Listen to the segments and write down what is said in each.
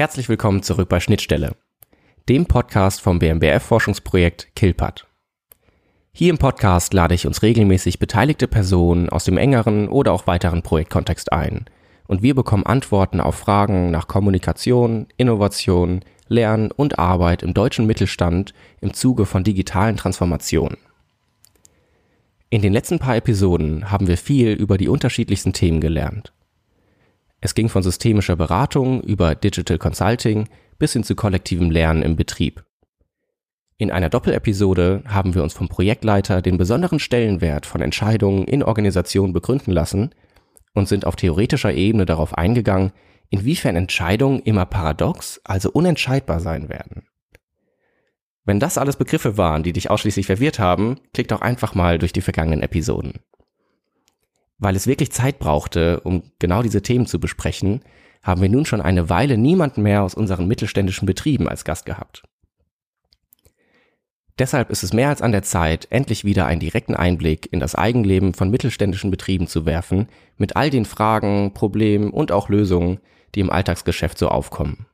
Herzlich willkommen zurück bei Schnittstelle, dem Podcast vom BMBF Forschungsprojekt KILPAT. Hier im Podcast lade ich uns regelmäßig beteiligte Personen aus dem engeren oder auch weiteren Projektkontext ein und wir bekommen Antworten auf Fragen nach Kommunikation, Innovation, Lernen und Arbeit im deutschen Mittelstand im Zuge von digitalen Transformationen. In den letzten paar Episoden haben wir viel über die unterschiedlichsten Themen gelernt. Es ging von systemischer Beratung über Digital Consulting bis hin zu kollektivem Lernen im Betrieb. In einer Doppelepisode haben wir uns vom Projektleiter den besonderen Stellenwert von Entscheidungen in Organisationen begründen lassen und sind auf theoretischer Ebene darauf eingegangen, inwiefern Entscheidungen immer paradox, also unentscheidbar sein werden. Wenn das alles Begriffe waren, die dich ausschließlich verwirrt haben, klick doch einfach mal durch die vergangenen Episoden. Weil es wirklich Zeit brauchte, um genau diese Themen zu besprechen, haben wir nun schon eine Weile niemanden mehr aus unseren mittelständischen Betrieben als Gast gehabt. Deshalb ist es mehr als an der Zeit, endlich wieder einen direkten Einblick in das Eigenleben von mittelständischen Betrieben zu werfen, mit all den Fragen, Problemen und auch Lösungen, die im Alltagsgeschäft so aufkommen.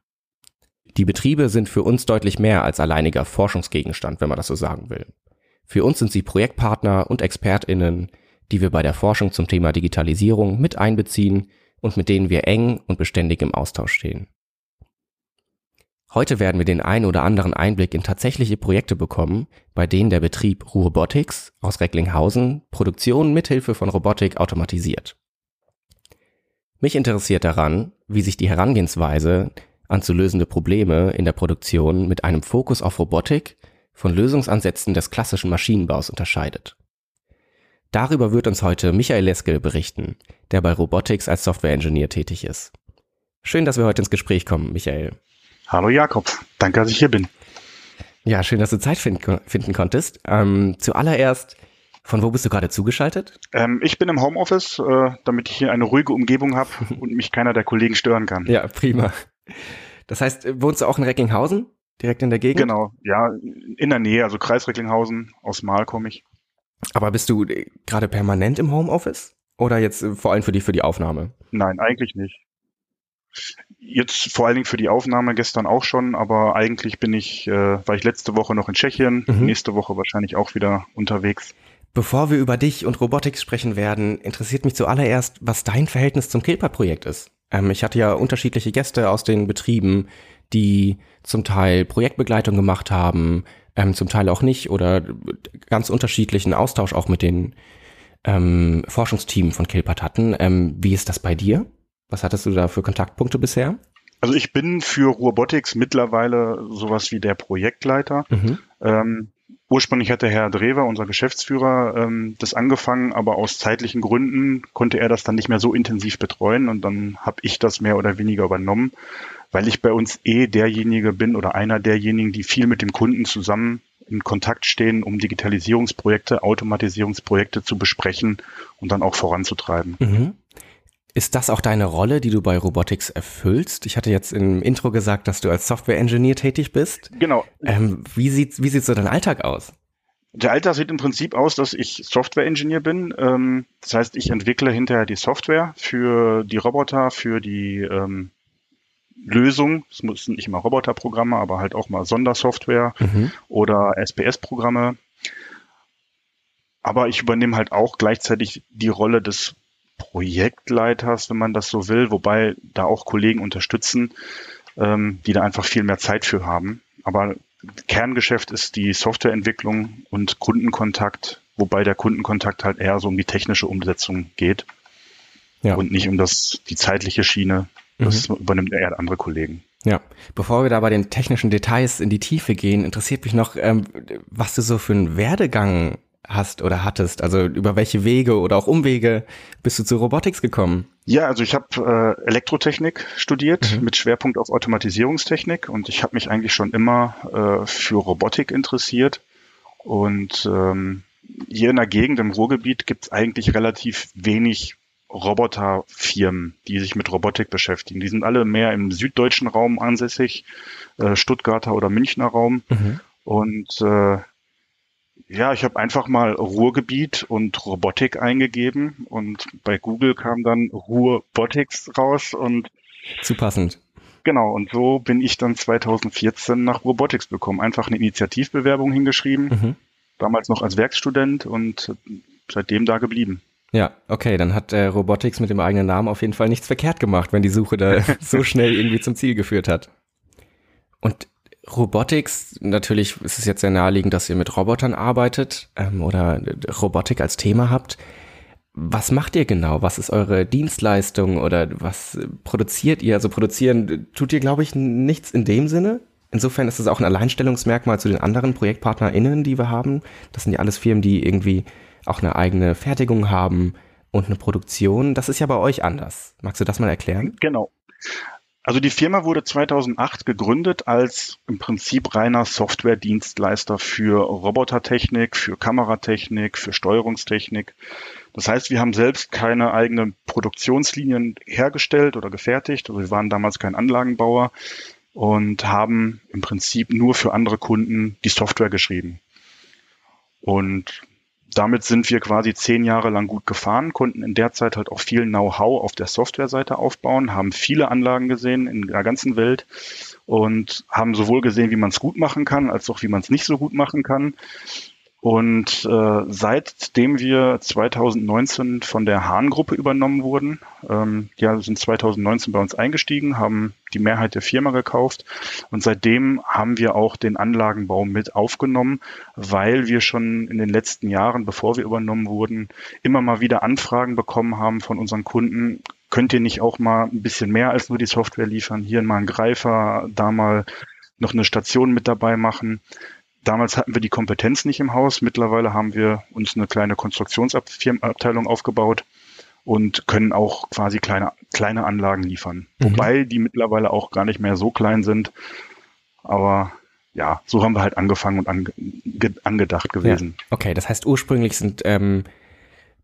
Die Betriebe sind für uns deutlich mehr als alleiniger Forschungsgegenstand, wenn man das so sagen will. Für uns sind sie Projektpartner und Expertinnen, die wir bei der Forschung zum Thema Digitalisierung mit einbeziehen und mit denen wir eng und beständig im Austausch stehen. Heute werden wir den einen oder anderen Einblick in tatsächliche Projekte bekommen, bei denen der Betrieb Robotics aus Recklinghausen Produktionen mithilfe von Robotik automatisiert. Mich interessiert daran, wie sich die Herangehensweise an zu lösende Probleme in der Produktion mit einem Fokus auf Robotik von Lösungsansätzen des klassischen Maschinenbaus unterscheidet. Darüber wird uns heute Michael Leskel berichten, der bei Robotics als Software-Engineer tätig ist. Schön, dass wir heute ins Gespräch kommen, Michael. Hallo Jakob, danke, dass ich hier bin. Ja, schön, dass du Zeit finden, finden konntest. Ähm, zuallererst, von wo bist du gerade zugeschaltet? Ähm, ich bin im Homeoffice, äh, damit ich hier eine ruhige Umgebung habe und mich keiner der Kollegen stören kann. Ja, prima. Das heißt, wohnst du auch in Recklinghausen? Direkt in der Gegend? Genau, ja, in der Nähe, also Kreis Recklinghausen, aus Mahl komme ich. Aber bist du äh, gerade permanent im Homeoffice? Oder jetzt äh, vor allem für die, für die Aufnahme? Nein, eigentlich nicht. Jetzt vor allen Dingen für die Aufnahme gestern auch schon, aber eigentlich bin ich, äh, war ich letzte Woche noch in Tschechien, mhm. nächste Woche wahrscheinlich auch wieder unterwegs. Bevor wir über dich und Robotics sprechen werden, interessiert mich zuallererst, was dein Verhältnis zum Kilper-Projekt ist. Ähm, ich hatte ja unterschiedliche Gäste aus den Betrieben, die zum Teil Projektbegleitung gemacht haben, ähm, zum Teil auch nicht oder ganz unterschiedlichen Austausch auch mit den ähm, Forschungsteam von Kilpat hatten. Ähm, wie ist das bei dir? Was hattest du da für Kontaktpunkte bisher? Also ich bin für Robotics mittlerweile sowas wie der Projektleiter. Mhm. Ähm, ursprünglich hatte Herr Drewer, unser Geschäftsführer, ähm, das angefangen, aber aus zeitlichen Gründen konnte er das dann nicht mehr so intensiv betreuen und dann habe ich das mehr oder weniger übernommen, weil ich bei uns eh derjenige bin oder einer derjenigen, die viel mit dem Kunden zusammen in Kontakt stehen, um Digitalisierungsprojekte, Automatisierungsprojekte zu besprechen und dann auch voranzutreiben. Mhm. Ist das auch deine Rolle, die du bei Robotics erfüllst? Ich hatte jetzt im Intro gesagt, dass du als Software-Engineer tätig bist. Genau. Ähm, wie sieht wie sieht so dein Alltag aus? Der Alltag sieht im Prinzip aus, dass ich Software-Engineer bin. Ähm, das heißt, ich entwickle hinterher die Software für die Roboter, für die ähm, Lösung. Es müssen nicht immer Roboterprogramme, aber halt auch mal Sondersoftware mhm. oder SPS-Programme. Aber ich übernehme halt auch gleichzeitig die Rolle des Projektleiters, wenn man das so will, wobei da auch Kollegen unterstützen, ähm, die da einfach viel mehr Zeit für haben. Aber Kerngeschäft ist die Softwareentwicklung und Kundenkontakt, wobei der Kundenkontakt halt eher so um die technische Umsetzung geht ja. und nicht um das die zeitliche Schiene. Das mhm. übernimmt eher andere Kollegen. Ja, bevor wir da bei den technischen Details in die Tiefe gehen, interessiert mich noch, ähm, was du so für einen Werdegang hast oder hattest? Also über welche Wege oder auch Umwege bist du zu Robotics gekommen? Ja, also ich habe äh, Elektrotechnik studiert mhm. mit Schwerpunkt auf Automatisierungstechnik und ich habe mich eigentlich schon immer äh, für Robotik interessiert. Und ähm, hier in der Gegend im Ruhrgebiet gibt es eigentlich relativ wenig Roboterfirmen, die sich mit Robotik beschäftigen. Die sind alle mehr im süddeutschen Raum ansässig, äh, Stuttgarter oder Münchner Raum. Mhm. Und äh, ja, ich habe einfach mal Ruhrgebiet und Robotik eingegeben und bei Google kam dann Ruhrbotics raus und zu passend. Genau, und so bin ich dann 2014 nach Robotics bekommen. Einfach eine Initiativbewerbung hingeschrieben, mhm. damals noch als Werkstudent und seitdem da geblieben. Ja, okay, dann hat äh, Robotics mit dem eigenen Namen auf jeden Fall nichts verkehrt gemacht, wenn die Suche da so schnell irgendwie zum Ziel geführt hat. Und Robotics, natürlich ist es jetzt sehr naheliegend, dass ihr mit Robotern arbeitet ähm, oder Robotik als Thema habt. Was macht ihr genau? Was ist eure Dienstleistung oder was produziert ihr? Also produzieren tut ihr, glaube ich, nichts in dem Sinne. Insofern ist es auch ein Alleinstellungsmerkmal zu den anderen ProjektpartnerInnen, die wir haben. Das sind ja alles Firmen, die irgendwie auch eine eigene Fertigung haben und eine Produktion. Das ist ja bei euch anders. Magst du das mal erklären? Genau. Also die Firma wurde 2008 gegründet als im Prinzip reiner Software-Dienstleister für Robotertechnik, für Kameratechnik, für Steuerungstechnik. Das heißt, wir haben selbst keine eigenen Produktionslinien hergestellt oder gefertigt. Also wir waren damals kein Anlagenbauer und haben im Prinzip nur für andere Kunden die Software geschrieben. Und damit sind wir quasi zehn Jahre lang gut gefahren, konnten in der Zeit halt auch viel Know-how auf der Softwareseite aufbauen, haben viele Anlagen gesehen in der ganzen Welt und haben sowohl gesehen, wie man es gut machen kann, als auch wie man es nicht so gut machen kann. Und äh, seitdem wir 2019 von der Hahn-Gruppe übernommen wurden, ähm, ja, sind 2019 bei uns eingestiegen, haben die Mehrheit der Firma gekauft und seitdem haben wir auch den Anlagenbau mit aufgenommen, weil wir schon in den letzten Jahren, bevor wir übernommen wurden, immer mal wieder Anfragen bekommen haben von unseren Kunden, könnt ihr nicht auch mal ein bisschen mehr als nur die Software liefern, hier mal einen Greifer, da mal noch eine Station mit dabei machen. Damals hatten wir die Kompetenz nicht im Haus. Mittlerweile haben wir uns eine kleine Konstruktionsabteilung aufgebaut und können auch quasi kleine, kleine Anlagen liefern. Mhm. Wobei die mittlerweile auch gar nicht mehr so klein sind. Aber ja, so haben wir halt angefangen und ange, angedacht gewesen. Ja. Okay, das heißt ursprünglich sind ähm,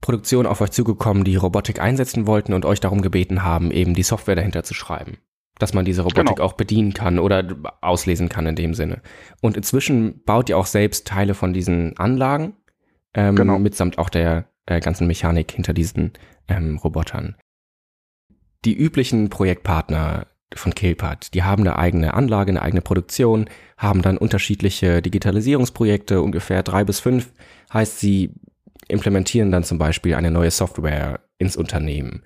Produktionen auf euch zugekommen, die Robotik einsetzen wollten und euch darum gebeten haben, eben die Software dahinter zu schreiben dass man diese Robotik genau. auch bedienen kann oder auslesen kann in dem Sinne. Und inzwischen baut ihr auch selbst Teile von diesen Anlagen, ähm, genau. mitsamt auch der äh, ganzen Mechanik hinter diesen ähm, Robotern. Die üblichen Projektpartner von Kilpat, die haben eine eigene Anlage, eine eigene Produktion, haben dann unterschiedliche Digitalisierungsprojekte, ungefähr drei bis fünf, heißt sie implementieren dann zum Beispiel eine neue Software ins Unternehmen.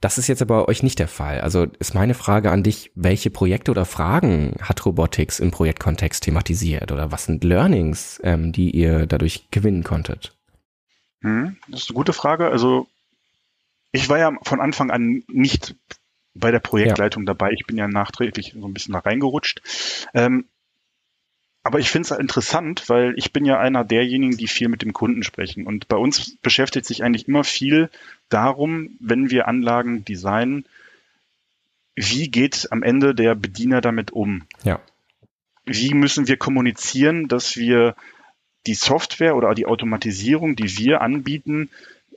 Das ist jetzt aber bei euch nicht der Fall. Also ist meine Frage an dich, welche Projekte oder Fragen hat Robotics im Projektkontext thematisiert oder was sind Learnings, ähm, die ihr dadurch gewinnen konntet? Hm, das ist eine gute Frage. Also ich war ja von Anfang an nicht bei der Projektleitung ja. dabei. Ich bin ja nachträglich so ein bisschen da reingerutscht. Ähm, aber ich finde es interessant, weil ich bin ja einer derjenigen, die viel mit dem Kunden sprechen. Und bei uns beschäftigt sich eigentlich immer viel darum, wenn wir Anlagen designen, wie geht am Ende der Bediener damit um? Ja. Wie müssen wir kommunizieren, dass wir die Software oder die Automatisierung, die wir anbieten,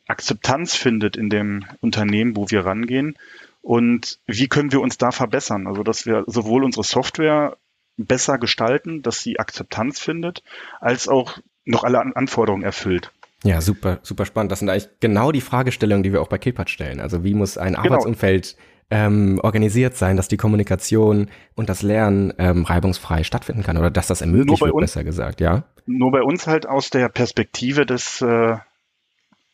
Akzeptanz findet in dem Unternehmen, wo wir rangehen? Und wie können wir uns da verbessern? Also, dass wir sowohl unsere Software besser gestalten, dass sie Akzeptanz findet, als auch noch alle Anforderungen erfüllt. Ja, super, super spannend. Das sind eigentlich genau die Fragestellungen, die wir auch bei Kilpat stellen. Also wie muss ein genau. Ähm, organisiert sein, dass die Kommunikation und das Lernen ähm, reibungsfrei stattfinden kann oder dass das ermöglicht wird, uns, besser gesagt, ja? Nur bei uns halt aus der Perspektive des äh,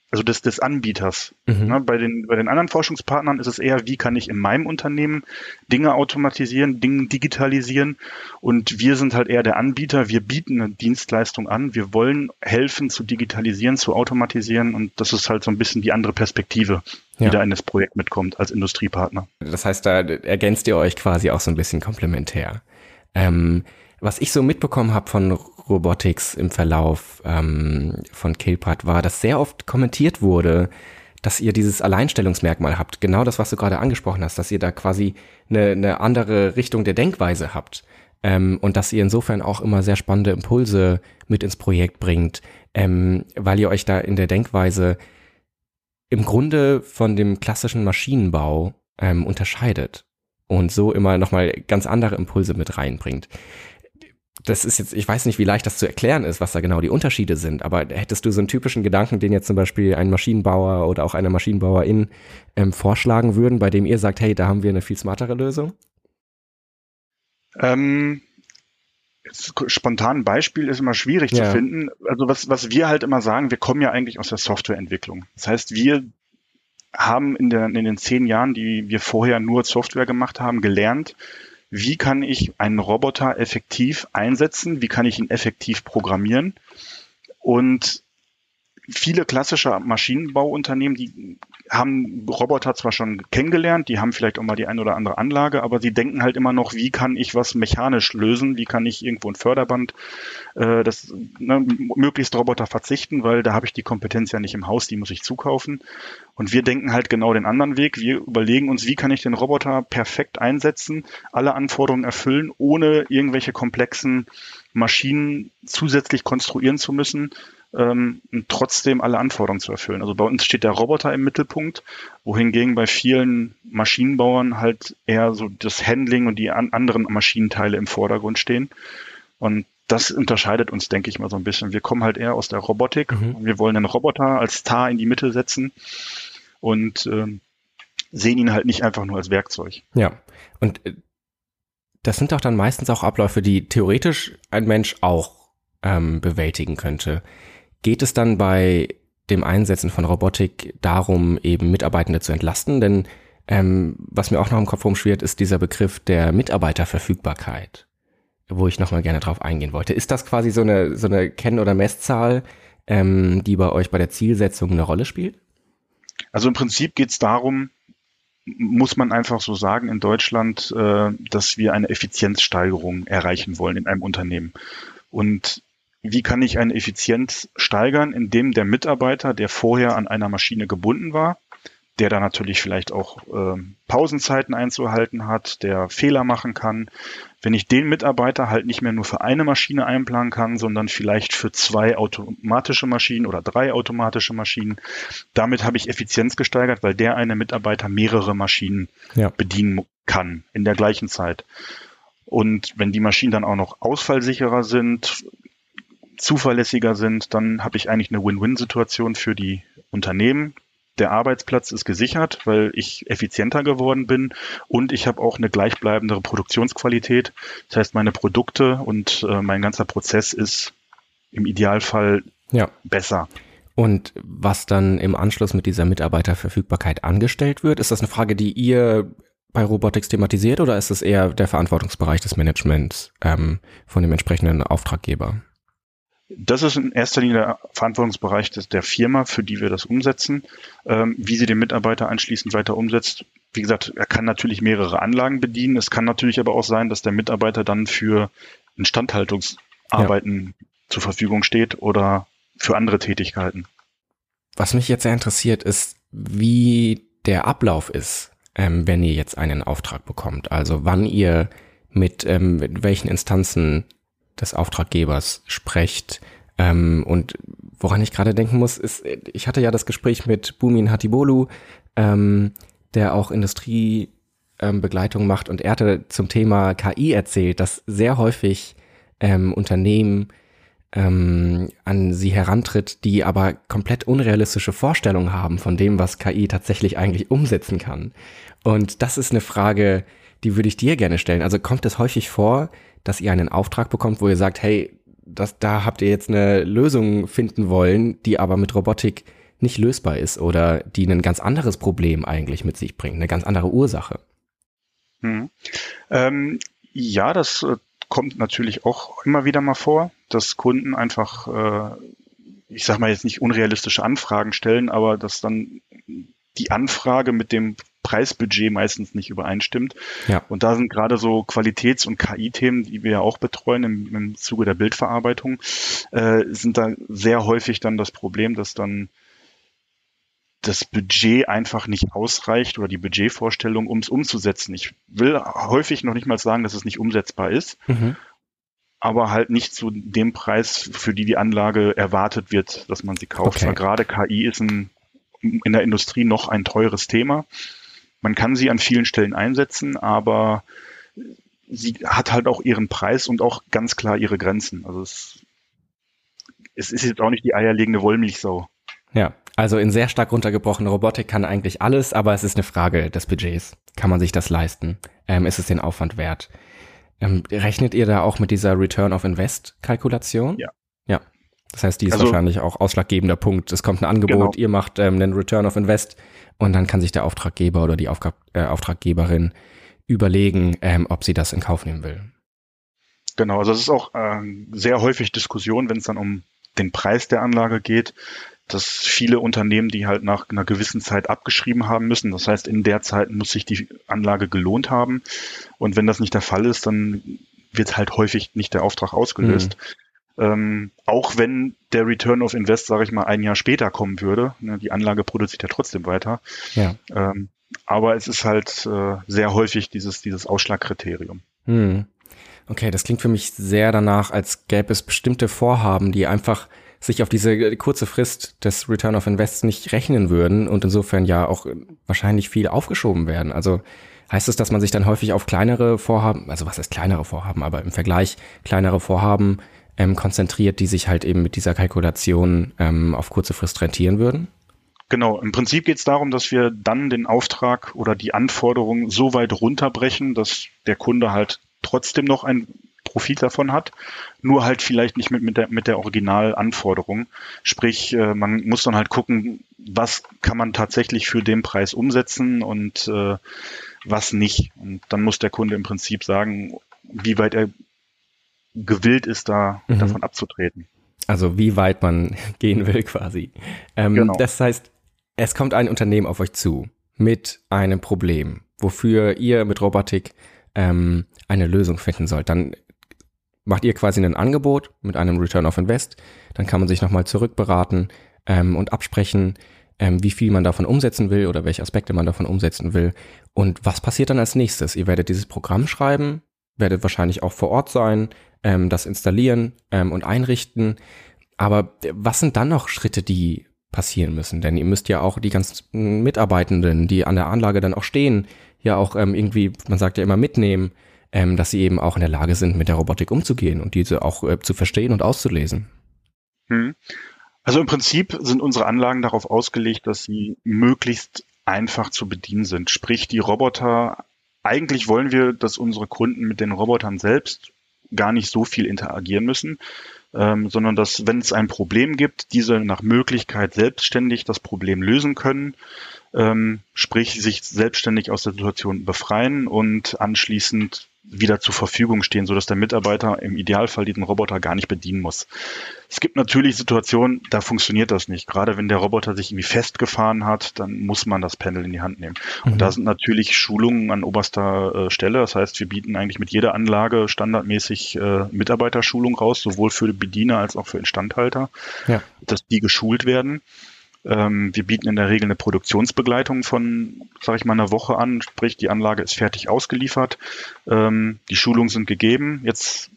also des, des Anbieters. Mhm. Ne, bei, den, bei den anderen Forschungspartnern ist es eher, wie kann ich in meinem Unternehmen Dinge automatisieren, Dinge digitalisieren. Und wir sind halt eher der Anbieter. Wir bieten eine Dienstleistung an. Wir wollen helfen zu digitalisieren, zu automatisieren. Und das ist halt so ein bisschen die andere Perspektive, die ja. da in das Projekt mitkommt als Industriepartner. Das heißt, da ergänzt ihr euch quasi auch so ein bisschen komplementär. Ähm, was ich so mitbekommen habe von Robotics im Verlauf ähm, von Killpad war, dass sehr oft kommentiert wurde, dass ihr dieses Alleinstellungsmerkmal habt. Genau das, was du gerade angesprochen hast, dass ihr da quasi eine, eine andere Richtung der Denkweise habt. Ähm, und dass ihr insofern auch immer sehr spannende Impulse mit ins Projekt bringt, ähm, weil ihr euch da in der Denkweise im Grunde von dem klassischen Maschinenbau ähm, unterscheidet und so immer nochmal ganz andere Impulse mit reinbringt das ist jetzt, ich weiß nicht, wie leicht das zu erklären ist, was da genau die Unterschiede sind, aber hättest du so einen typischen Gedanken, den jetzt zum Beispiel ein Maschinenbauer oder auch eine Maschinenbauerin ähm, vorschlagen würden, bei dem ihr sagt, hey, da haben wir eine viel smartere Lösung? Ähm, spontan Beispiel ist immer schwierig ja. zu finden. Also was, was wir halt immer sagen, wir kommen ja eigentlich aus der Softwareentwicklung. Das heißt, wir haben in, der, in den zehn Jahren, die wir vorher nur Software gemacht haben, gelernt, wie kann ich einen Roboter effektiv einsetzen, wie kann ich ihn effektiv programmieren. Und viele klassische Maschinenbauunternehmen, die haben Roboter zwar schon kennengelernt, die haben vielleicht auch mal die ein oder andere Anlage, aber sie denken halt immer noch, wie kann ich was mechanisch lösen, wie kann ich irgendwo ein Förderband, äh, das ne, möglichst Roboter verzichten, weil da habe ich die Kompetenz ja nicht im Haus, die muss ich zukaufen. Und wir denken halt genau den anderen Weg. Wir überlegen uns, wie kann ich den Roboter perfekt einsetzen, alle Anforderungen erfüllen, ohne irgendwelche komplexen Maschinen zusätzlich konstruieren zu müssen, ähm, trotzdem alle Anforderungen zu erfüllen. Also bei uns steht der Roboter im Mittelpunkt, wohingegen bei vielen Maschinenbauern halt eher so das Handling und die an anderen Maschinenteile im Vordergrund stehen. Und das unterscheidet uns, denke ich mal, so ein bisschen. Wir kommen halt eher aus der Robotik mhm. und wir wollen den Roboter als Star in die Mitte setzen und äh, sehen ihn halt nicht einfach nur als Werkzeug. Ja, und äh, das sind doch dann meistens auch Abläufe, die theoretisch ein Mensch auch ähm, bewältigen könnte. Geht es dann bei dem Einsetzen von Robotik darum, eben Mitarbeitende zu entlasten? Denn ähm, was mir auch noch im Kopf rumschwirrt, ist dieser Begriff der Mitarbeiterverfügbarkeit, wo ich nochmal gerne drauf eingehen wollte. Ist das quasi so eine, so eine Kenn- oder Messzahl, ähm, die bei euch bei der Zielsetzung eine Rolle spielt? Also im Prinzip geht es darum, muss man einfach so sagen in Deutschland, äh, dass wir eine Effizienzsteigerung erreichen wollen in einem Unternehmen. Und wie kann ich eine Effizienz steigern, indem der Mitarbeiter, der vorher an einer Maschine gebunden war, der da natürlich vielleicht auch äh, Pausenzeiten einzuhalten hat, der Fehler machen kann. Wenn ich den Mitarbeiter halt nicht mehr nur für eine Maschine einplanen kann, sondern vielleicht für zwei automatische Maschinen oder drei automatische Maschinen, damit habe ich Effizienz gesteigert, weil der eine Mitarbeiter mehrere Maschinen ja. bedienen kann in der gleichen Zeit. Und wenn die Maschinen dann auch noch ausfallsicherer sind, zuverlässiger sind, dann habe ich eigentlich eine Win-Win-Situation für die Unternehmen. Der Arbeitsplatz ist gesichert, weil ich effizienter geworden bin und ich habe auch eine gleichbleibendere Produktionsqualität. Das heißt, meine Produkte und äh, mein ganzer Prozess ist im Idealfall ja. besser. Und was dann im Anschluss mit dieser Mitarbeiterverfügbarkeit angestellt wird, ist das eine Frage, die ihr bei Robotics thematisiert oder ist es eher der Verantwortungsbereich des Managements ähm, von dem entsprechenden Auftraggeber? Das ist in erster Linie der Verantwortungsbereich des, der Firma, für die wir das umsetzen. Ähm, wie sie den Mitarbeiter anschließend weiter umsetzt, wie gesagt, er kann natürlich mehrere Anlagen bedienen. Es kann natürlich aber auch sein, dass der Mitarbeiter dann für Instandhaltungsarbeiten ja. zur Verfügung steht oder für andere Tätigkeiten. Was mich jetzt sehr interessiert, ist, wie der Ablauf ist, ähm, wenn ihr jetzt einen Auftrag bekommt. Also wann ihr mit, ähm, mit welchen Instanzen des Auftraggebers sprecht. Ähm, und woran ich gerade denken muss, ist, ich hatte ja das Gespräch mit Bumin Hatibolu, ähm, der auch Industriebegleitung ähm, macht und er hatte zum Thema KI erzählt, dass sehr häufig ähm, Unternehmen ähm, an sie herantritt, die aber komplett unrealistische Vorstellungen haben von dem, was KI tatsächlich eigentlich umsetzen kann. Und das ist eine Frage, die würde ich dir gerne stellen. Also kommt es häufig vor, dass ihr einen Auftrag bekommt, wo ihr sagt, hey, das, da habt ihr jetzt eine Lösung finden wollen, die aber mit Robotik nicht lösbar ist oder die ein ganz anderes Problem eigentlich mit sich bringt, eine ganz andere Ursache. Hm. Ähm, ja, das äh, kommt natürlich auch immer wieder mal vor, dass Kunden einfach, äh, ich sag mal jetzt nicht unrealistische Anfragen stellen, aber dass dann die Anfrage mit dem Preisbudget meistens nicht übereinstimmt. Ja. Und da sind gerade so Qualitäts- und KI-Themen, die wir ja auch betreuen im, im Zuge der Bildverarbeitung, äh, sind da sehr häufig dann das Problem, dass dann das Budget einfach nicht ausreicht oder die Budgetvorstellung, um es umzusetzen. Ich will häufig noch nicht mal sagen, dass es nicht umsetzbar ist, mhm. aber halt nicht zu dem Preis, für die die Anlage erwartet wird, dass man sie kauft. Okay. Weil gerade KI ist ein, in der Industrie noch ein teures Thema. Man kann sie an vielen Stellen einsetzen, aber sie hat halt auch ihren Preis und auch ganz klar ihre Grenzen. Also es, es ist jetzt auch nicht die eierlegende Wollmilchsau. Ja, also in sehr stark runtergebrochene Robotik kann eigentlich alles, aber es ist eine Frage des Budgets. Kann man sich das leisten? Ähm, ist es den Aufwand wert? Ähm, rechnet ihr da auch mit dieser Return of Invest Kalkulation? Ja. Das heißt, die ist Also- wahrscheinlich auch ausschlaggebender Punkt. Es kommt ein Angebot, Genau. ihr macht ähm, einen Return of Invest und dann kann sich der Auftraggeber oder die Aufgab äh, Auftraggeberin überlegen, ähm, ob sie das in Kauf nehmen will. Genau, also es ist auch äh, sehr häufig Diskussion, wenn es dann um den Preis der Anlage geht, dass viele Unternehmen die halt nach einer gewissen Zeit abgeschrieben haben müssen. Das heißt, in der Zeit muss sich die Anlage gelohnt haben. Und wenn das nicht der Fall ist, dann wird halt häufig nicht der Auftrag ausgelöst. Ähm, auch wenn der Return of Invest, sage ich mal, ein Jahr später kommen würde. Ne, die Anlage produziert ja trotzdem weiter. Ja. Ähm, aber es ist halt äh, sehr häufig dieses, dieses Ausschlagkriterium. Hm. Okay, das klingt für mich sehr danach, als gäbe es bestimmte Vorhaben, die einfach sich auf diese kurze Frist des Return of Invests nicht rechnen würden und insofern ja auch wahrscheinlich viel aufgeschoben werden. Also heißt es, dass man sich dann häufig auf kleinere Vorhaben, also was heißt kleinere Vorhaben, aber im Vergleich kleinere Vorhaben ähm, konzentriert, die sich halt eben mit dieser Kalkulation ähm, auf kurze Frist rentieren würden? Genau, im Prinzip geht es darum, dass wir dann den Auftrag oder die Anforderungen so weit runterbrechen, dass der Kunde halt trotzdem noch ein Profit davon hat, nur halt vielleicht nicht mit, mit der, mit der Originalanforderung. Sprich, äh, man muss dann halt gucken, was kann man tatsächlich für den Preis umsetzen und äh, was nicht. Und dann muss der Kunde im Prinzip sagen, wie weit er gewillt ist, da Mhm. davon abzutreten. Also wie weit man gehen will quasi. Ähm, Genau. Das heißt, es kommt ein Unternehmen auf euch zu mit einem Problem, wofür ihr mit Robotik ähm, eine Lösung finden sollt. Dann macht ihr quasi ein Angebot mit einem Return of Invest. Dann kann man sich nochmal zurückberaten ähm, und absprechen, ähm, wie viel man davon umsetzen will oder welche Aspekte man davon umsetzen will. Und was passiert dann als nächstes? Ihr werdet dieses Programm schreiben, werdet wahrscheinlich auch vor Ort sein, ähm, das installieren ähm, und einrichten. Aber was sind dann noch Schritte, die passieren müssen? Denn ihr müsst ja auch die ganzen Mitarbeitenden, die an der Anlage dann auch stehen, ja auch ähm, irgendwie, man sagt ja immer mitnehmen, ähm, dass sie eben auch in der Lage sind, mit der Robotik umzugehen und diese auch äh, zu verstehen und auszulesen. Hm. Also im Prinzip sind unsere Anlagen darauf ausgelegt, dass sie möglichst einfach zu bedienen sind. Sprich, die Roboter, eigentlich wollen wir, dass unsere Kunden mit den Robotern selbst gar nicht so viel interagieren müssen, ähm, sondern dass, wenn es ein Problem gibt, diese nach Möglichkeit selbstständig das Problem lösen können, ähm, sprich sich selbstständig aus der Situation befreien und anschließend wieder zur Verfügung stehen, sodass der Mitarbeiter im Idealfall diesen Roboter gar nicht bedienen muss. Es gibt natürlich Situationen, da funktioniert das nicht. Gerade wenn der Roboter sich irgendwie festgefahren hat, dann muss man das Panel in die Hand nehmen. Mhm. Und da sind natürlich Schulungen an oberster äh, Stelle. Das heißt, wir bieten eigentlich mit jeder Anlage standardmäßig äh, Mitarbeiterschulung raus, sowohl für Bediener als auch für Instandhalter, Ja. dass die geschult werden. Ähm, wir bieten in der Regel eine Produktionsbegleitung von, sage ich mal, einer Woche an. Sprich, die Anlage ist fertig ausgeliefert. Ähm, die Schulungen sind gegeben. Jetzt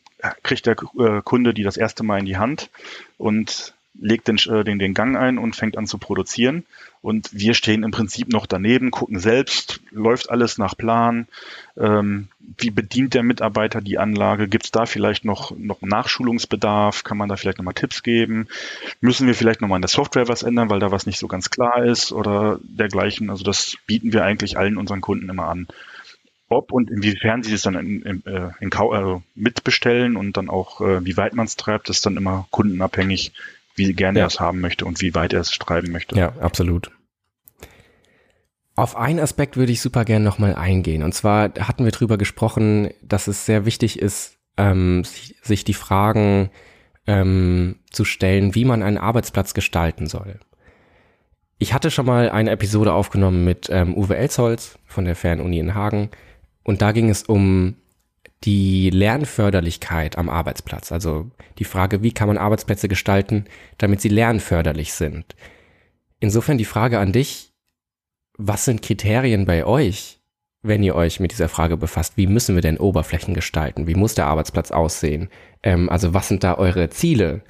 kriegt der äh, Kunde die das erste Mal in die Hand und legt den, äh, den, den Gang ein und fängt an zu produzieren. Und wir stehen im Prinzip noch daneben, gucken selbst, läuft alles nach Plan. Ähm, wie bedient der Mitarbeiter die Anlage? Gibt es da vielleicht noch, noch Nachschulungsbedarf? Kann man da vielleicht nochmal Tipps geben? Müssen wir vielleicht nochmal in der Software was ändern, weil da was nicht so ganz klar ist oder dergleichen? Also das bieten wir eigentlich allen unseren Kunden immer an. Ob und inwiefern sie es dann in, in, äh, in also mitbestellen und dann auch, äh, wie weit man es treibt, ist dann immer kundenabhängig, wie gerne Ja. er es haben möchte und wie weit er es treiben möchte. Ja, absolut. Auf einen Aspekt würde ich super gerne nochmal eingehen. Und zwar hatten wir drüber gesprochen, dass es sehr wichtig ist, ähm, sich, sich die Fragen ähm, zu stellen, wie man einen Arbeitsplatz gestalten soll. Ich hatte schon mal eine Episode aufgenommen mit ähm, Uwe Elsholz von der Fernuni in Hagen. Und da ging es um die Lernförderlichkeit am Arbeitsplatz. Also die Frage, wie kann man Arbeitsplätze gestalten, damit sie lernförderlich sind. Insofern die Frage an dich, was sind Kriterien bei euch, wenn ihr euch mit dieser Frage befasst? Wie müssen wir denn Oberflächen gestalten? Wie muss der Arbeitsplatz aussehen? Ähm, also was sind da eure Ziele,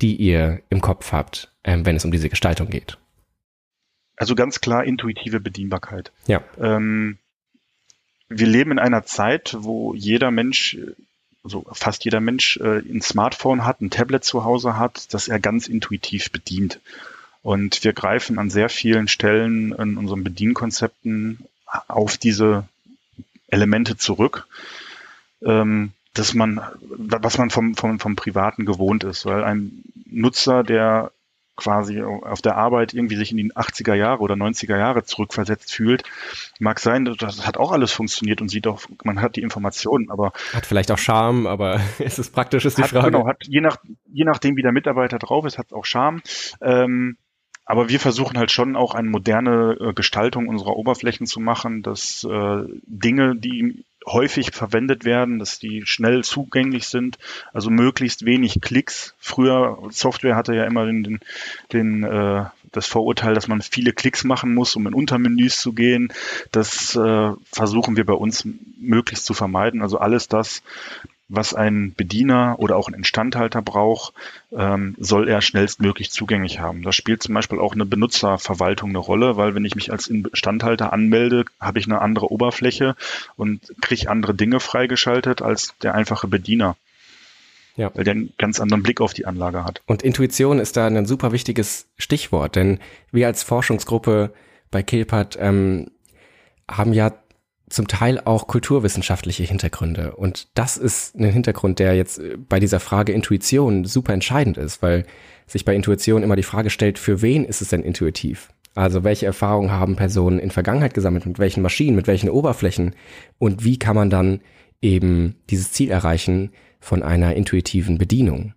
die ihr im Kopf habt, ähm, wenn es um diese Gestaltung geht? Also ganz klar intuitive Bedienbarkeit. Ja. Ähm, wir leben in einer Zeit, wo jeder Mensch, also fast jeder Mensch, äh, ein Smartphone hat, ein Tablet zu Hause hat, das er ganz intuitiv bedient. Und wir greifen an sehr vielen Stellen in unseren Bedienkonzepten auf diese Elemente zurück. ähm, dass man, was man vom, vom, vom Privaten gewohnt ist, weil ein Nutzer, der quasi auf der Arbeit irgendwie sich in die 80er Jahre oder 90er Jahre zurückversetzt fühlt. Mag sein, das hat auch alles funktioniert und sieht auch, man hat die Informationen, aber. Hat vielleicht auch Charme, aber ist es praktisch, ist die hat, Frage. Genau, hat, je nach, je nachdem, wie der Mitarbeiter drauf ist, hat es auch Charme. Ähm, aber wir versuchen halt schon auch eine moderne äh, Gestaltung unserer Oberflächen zu machen, dass äh, Dinge, die häufig verwendet werden, dass die schnell zugänglich sind, also möglichst wenig Klicks. Früher Software hatte ja immer den, den, den äh, das Vorurteil, dass man viele Klicks machen muss, um in Untermenüs zu gehen. Das äh, versuchen wir bei uns möglichst zu vermeiden. Also alles das, was ein Bediener oder auch ein Instandhalter braucht, ähm, soll er schnellstmöglich zugänglich haben. Da spielt zum Beispiel auch eine Benutzerverwaltung eine Rolle, weil wenn ich mich als Instandhalter anmelde, habe ich eine andere Oberfläche und kriege andere Dinge freigeschaltet als der einfache Bediener. Ja. Weil der einen ganz anderen Blick auf die Anlage hat. Und Intuition ist da ein super wichtiges Stichwort, denn wir als Forschungsgruppe bei Kilpat ähm, haben ja zum Teil auch kulturwissenschaftliche Hintergründe. Und das ist ein Hintergrund, der jetzt äh, bei dieser Frage Intuition super entscheidend ist, weil sich bei Intuition immer die Frage stellt, für wen ist es denn intuitiv? Also welche Erfahrungen haben Personen in Vergangenheit gesammelt, mit welchen Maschinen, mit welchen Oberflächen und wie kann man dann eben dieses Ziel erreichen von einer intuitiven Bedienung?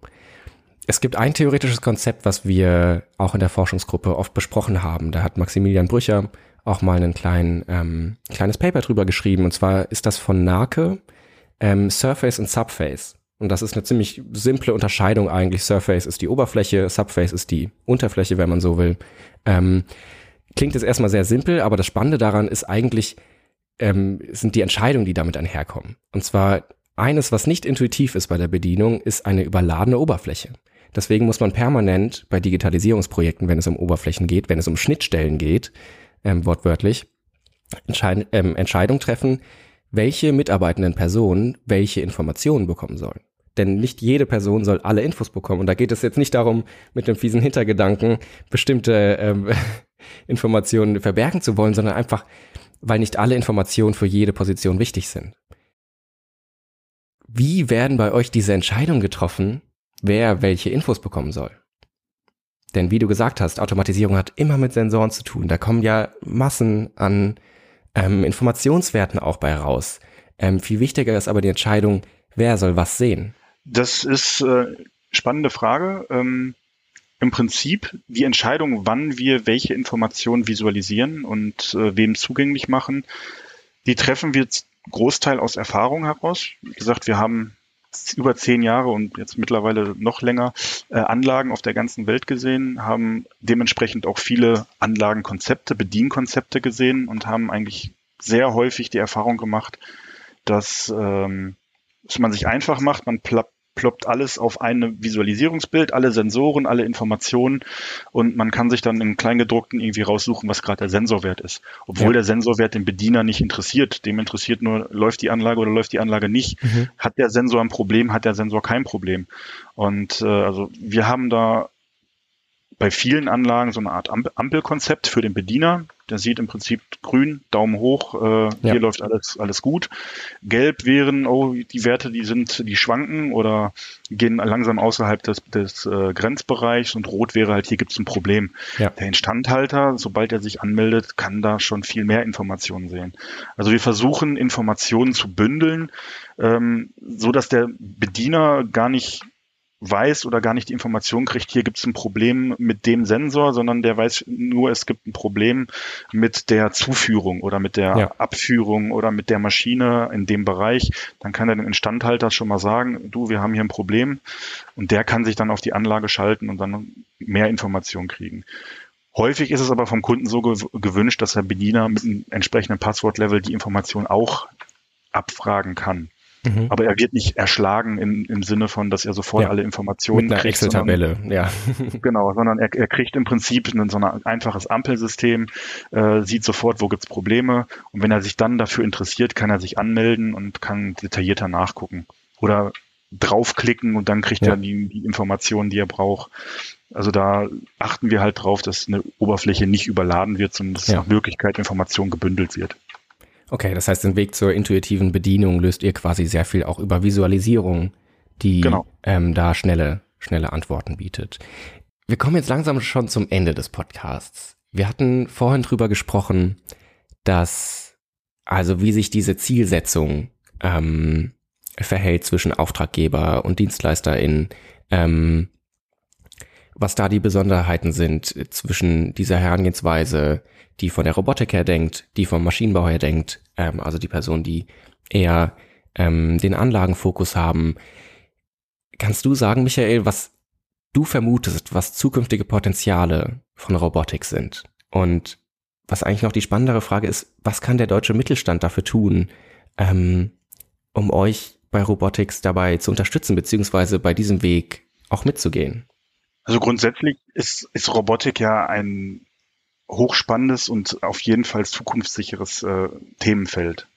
Es gibt ein theoretisches Konzept, was wir auch in der Forschungsgruppe oft besprochen haben. Da hat Maximilian Brücher auch mal ein klein, ähm, kleines Paper drüber geschrieben. Und zwar ist das von Nake, ähm, Surface und Subface. Und das ist eine ziemlich simple Unterscheidung eigentlich. Surface ist die Oberfläche, Subface ist die Unterfläche, wenn man so will. Ähm, klingt jetzt erstmal sehr simpel, aber das Spannende daran ist eigentlich, ähm, sind die Entscheidungen, die damit einherkommen. Und zwar eines, was nicht intuitiv ist bei der Bedienung, ist eine überladene Oberfläche. Deswegen muss man permanent bei Digitalisierungsprojekten, wenn es um Oberflächen geht, wenn es um Schnittstellen geht, ähm, wortwörtlich, Entscheid ähm, Entscheidung treffen, welche mitarbeitenden Personen welche Informationen bekommen sollen. Denn nicht jede Person soll alle Infos bekommen. Und da geht es jetzt nicht darum, mit dem fiesen Hintergedanken bestimmte ähm, Informationen verbergen zu wollen, sondern einfach, weil nicht alle Informationen für jede Position wichtig sind. Wie werden bei euch diese Entscheidungen getroffen, wer welche Infos bekommen soll? Denn wie du gesagt hast, Automatisierung hat immer mit Sensoren zu tun. Da kommen ja Massen an ähm, Informationswerten auch bei raus. Ähm, viel wichtiger ist aber die Entscheidung, wer soll was sehen. Das ist äh, spannende Frage. Ähm, Im Prinzip die Entscheidung, wann wir welche Informationen visualisieren und äh, wem zugänglich machen, die treffen wir Großteil aus Erfahrung heraus. Wie gesagt, wir haben über zehn Jahre und jetzt mittlerweile noch länger äh, Anlagen auf der ganzen Welt gesehen, haben dementsprechend auch viele Anlagenkonzepte, Bedienkonzepte gesehen und haben eigentlich sehr häufig die Erfahrung gemacht, dass, ähm, dass man sich einfach macht, man plappt ploppt alles auf ein Visualisierungsbild, alle Sensoren, alle Informationen und man kann sich dann im Kleingedruckten irgendwie raussuchen, was gerade der Sensorwert ist. Obwohl ja. der Sensorwert den Bediener nicht interessiert. Dem interessiert nur, läuft die Anlage oder läuft die Anlage nicht. Mhm. Hat der Sensor ein Problem, hat der Sensor kein Problem. Und äh, also wir haben da bei vielen Anlagen so eine Art Ampelkonzept für den Bediener. Der sieht im Prinzip grün, Daumen hoch, äh, ja. hier läuft alles, alles gut. Gelb wären, oh, die Werte, die sind, die schwanken oder gehen langsam außerhalb des, des äh, Grenzbereichs und rot wäre halt, hier gibt es ein Problem. Ja. Der Instandhalter, sobald er sich anmeldet, kann da schon viel mehr Informationen sehen. Also wir versuchen, Informationen zu bündeln, ähm, so dass der Bediener gar nicht weiß oder gar nicht die Information kriegt, hier gibt es ein Problem mit dem Sensor, sondern der weiß nur, es gibt ein Problem mit der Zuführung oder mit der ja. Abführung oder mit der Maschine in dem Bereich. Dann kann er den Instandhalter schon mal sagen, du, wir haben hier ein Problem und der kann sich dann auf die Anlage schalten und dann mehr Informationen kriegen. Häufig ist es aber vom Kunden so gewünscht, dass der Bediener mit einem entsprechenden Passwortlevel die Information auch abfragen kann. Mhm. Aber er wird nicht erschlagen im, im Sinne von, dass er sofort ja. alle Informationen Mit einer kriegt. Excel-Tabelle, ja. genau, sondern er, er kriegt im Prinzip ein, so ein einfaches Ampelsystem, äh, sieht sofort, wo gibt's Probleme. Und wenn er sich dann dafür interessiert, kann er sich anmelden und kann detaillierter nachgucken. Oder draufklicken und dann kriegt ja. er die, die Informationen, die er braucht. Also da achten wir halt drauf, dass eine Oberfläche nicht überladen wird, sondern dass ja. nach Möglichkeit Information gebündelt wird. Okay, das heißt, den Weg zur intuitiven Bedienung löst ihr quasi sehr viel auch über Visualisierung, die genau. ähm, da schnelle, schnelle Antworten bietet. Wir kommen jetzt langsam schon zum Ende des Podcasts. Wir hatten vorhin drüber gesprochen, dass, also wie sich diese Zielsetzung ähm, verhält zwischen Auftraggeber und DienstleisterInnen, ähm, was da die Besonderheiten sind zwischen dieser Herangehensweise, die von der Robotik her denkt, die vom Maschinenbau her denkt, ähm, also die Person, die eher ähm, den Anlagenfokus haben. Kannst du sagen, Michael, was du vermutest, was zukünftige Potenziale von Robotik sind? Und was eigentlich noch die spannendere Frage ist, was kann der deutsche Mittelstand dafür tun, ähm, um euch bei Robotics dabei zu unterstützen, beziehungsweise bei diesem Weg auch mitzugehen? Also grundsätzlich ist, ist Robotik ja ein hochspannendes und auf jeden Fall zukunftssicheres äh, Themenfeld.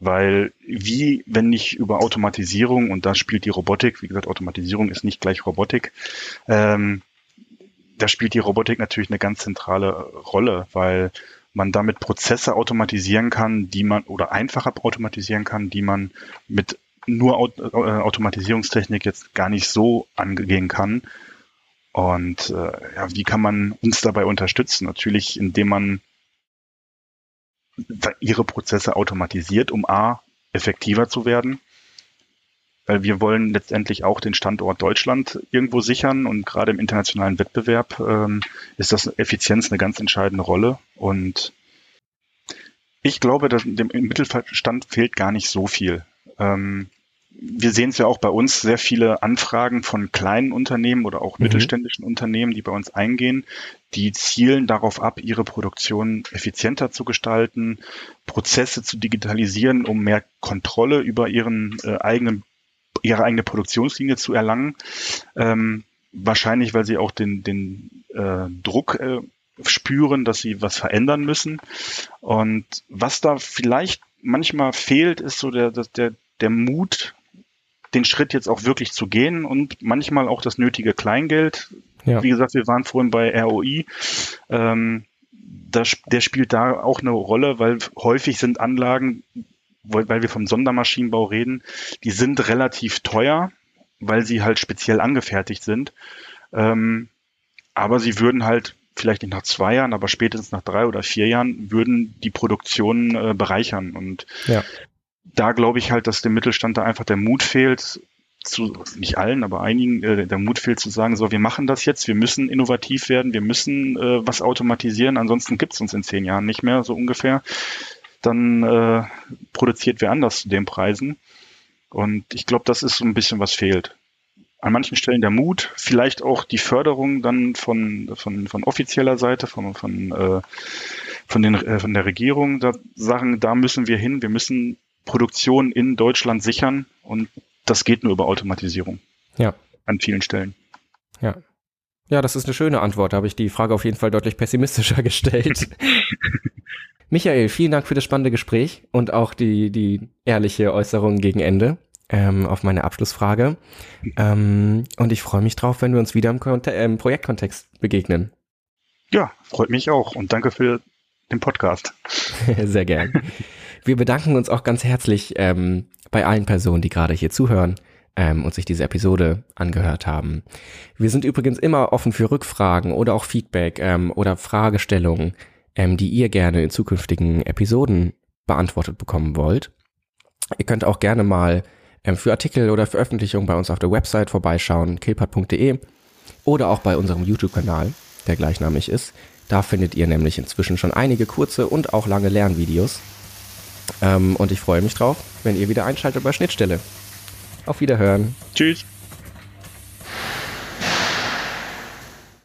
Weil wie, wenn nicht über Automatisierung, und da spielt die Robotik, wie gesagt, Automatisierung ist nicht gleich Robotik, ähm, da spielt die Robotik natürlich eine ganz zentrale Rolle, weil man damit Prozesse automatisieren kann, die man oder einfacher automatisieren kann, die man mit nur äh, Automatisierungstechnik jetzt gar nicht so angehen kann. Und äh, ja, wie kann man uns dabei unterstützen? Natürlich, indem man ihre Prozesse automatisiert, um A, effektiver zu werden. Weil wir wollen letztendlich auch den Standort Deutschland irgendwo sichern und gerade im internationalen Wettbewerb ähm, ist das Effizienz eine ganz entscheidende Rolle. Und ich glaube, dass dem Mittelstand fehlt gar nicht so viel. Ähm, wir sehen es ja auch bei uns, sehr viele Anfragen von kleinen Unternehmen oder auch mhm. mittelständischen Unternehmen, die bei uns eingehen, die zielen darauf ab, ihre Produktion effizienter zu gestalten, Prozesse zu digitalisieren, um mehr Kontrolle über ihren äh, eigenen, ihre eigene Produktionslinie zu erlangen. Ähm, wahrscheinlich, weil sie auch den, den äh, Druck äh, spüren, dass sie was verändern müssen. Und was da vielleicht manchmal fehlt, ist so der, der, der Mut, den Schritt jetzt auch wirklich zu gehen und manchmal auch das nötige Kleingeld. Ja. Wie gesagt, wir waren vorhin bei ROI. Ähm, das, der spielt da auch eine Rolle, weil häufig sind Anlagen, weil wir vom Sondermaschinenbau reden, die sind relativ teuer, weil sie halt speziell angefertigt sind. Ähm, aber sie würden halt vielleicht nicht nach zwei Jahren, aber spätestens nach drei oder vier Jahren würden die Produktion äh, bereichern. Und ja da glaube ich halt, dass dem Mittelstand da einfach der Mut fehlt, zu, nicht allen, aber einigen, äh, der Mut fehlt zu sagen, so, wir machen das jetzt, wir müssen innovativ werden, wir müssen äh, was automatisieren, ansonsten gibt es uns in zehn Jahren nicht mehr, so ungefähr. Dann äh, produziert wer anders zu den Preisen. Und ich glaube, das ist so ein bisschen was fehlt. An manchen Stellen der Mut, vielleicht auch die Förderung dann von, von, von offizieller Seite, von, von, äh, von, den, äh, von der Regierung, da sagen, da müssen wir hin, wir müssen Produktion in Deutschland sichern und das geht nur über Automatisierung. Ja. An vielen Stellen. Ja. Ja, das ist eine schöne Antwort. Da habe ich die Frage auf jeden Fall deutlich pessimistischer gestellt. Michael, vielen Dank für das spannende Gespräch und auch die, die ehrliche Äußerung gegen Ende ähm, auf meine Abschlussfrage. Ähm, und ich freue mich drauf, wenn wir uns wieder im, Konte im Projektkontext begegnen. Ja, freut mich auch und danke für den Podcast. Sehr gern. Wir bedanken uns auch ganz herzlich ähm, bei allen Personen, die gerade hier zuhören ähm, und sich diese Episode angehört haben. Wir sind übrigens immer offen für Rückfragen oder auch Feedback ähm, oder Fragestellungen, ähm, die ihr gerne in zukünftigen Episoden beantwortet bekommen wollt. Ihr könnt auch gerne mal ähm, für Artikel oder Veröffentlichungen bei uns auf der Website vorbeischauen, killpad.de oder auch bei unserem YouTube-Kanal, der gleichnamig ist. Da findet ihr nämlich inzwischen schon einige kurze und auch lange Lernvideos. Ähm, und ich freue mich drauf, wenn ihr wieder einschaltet bei Schnittstelle. Auf Wiederhören. Tschüss.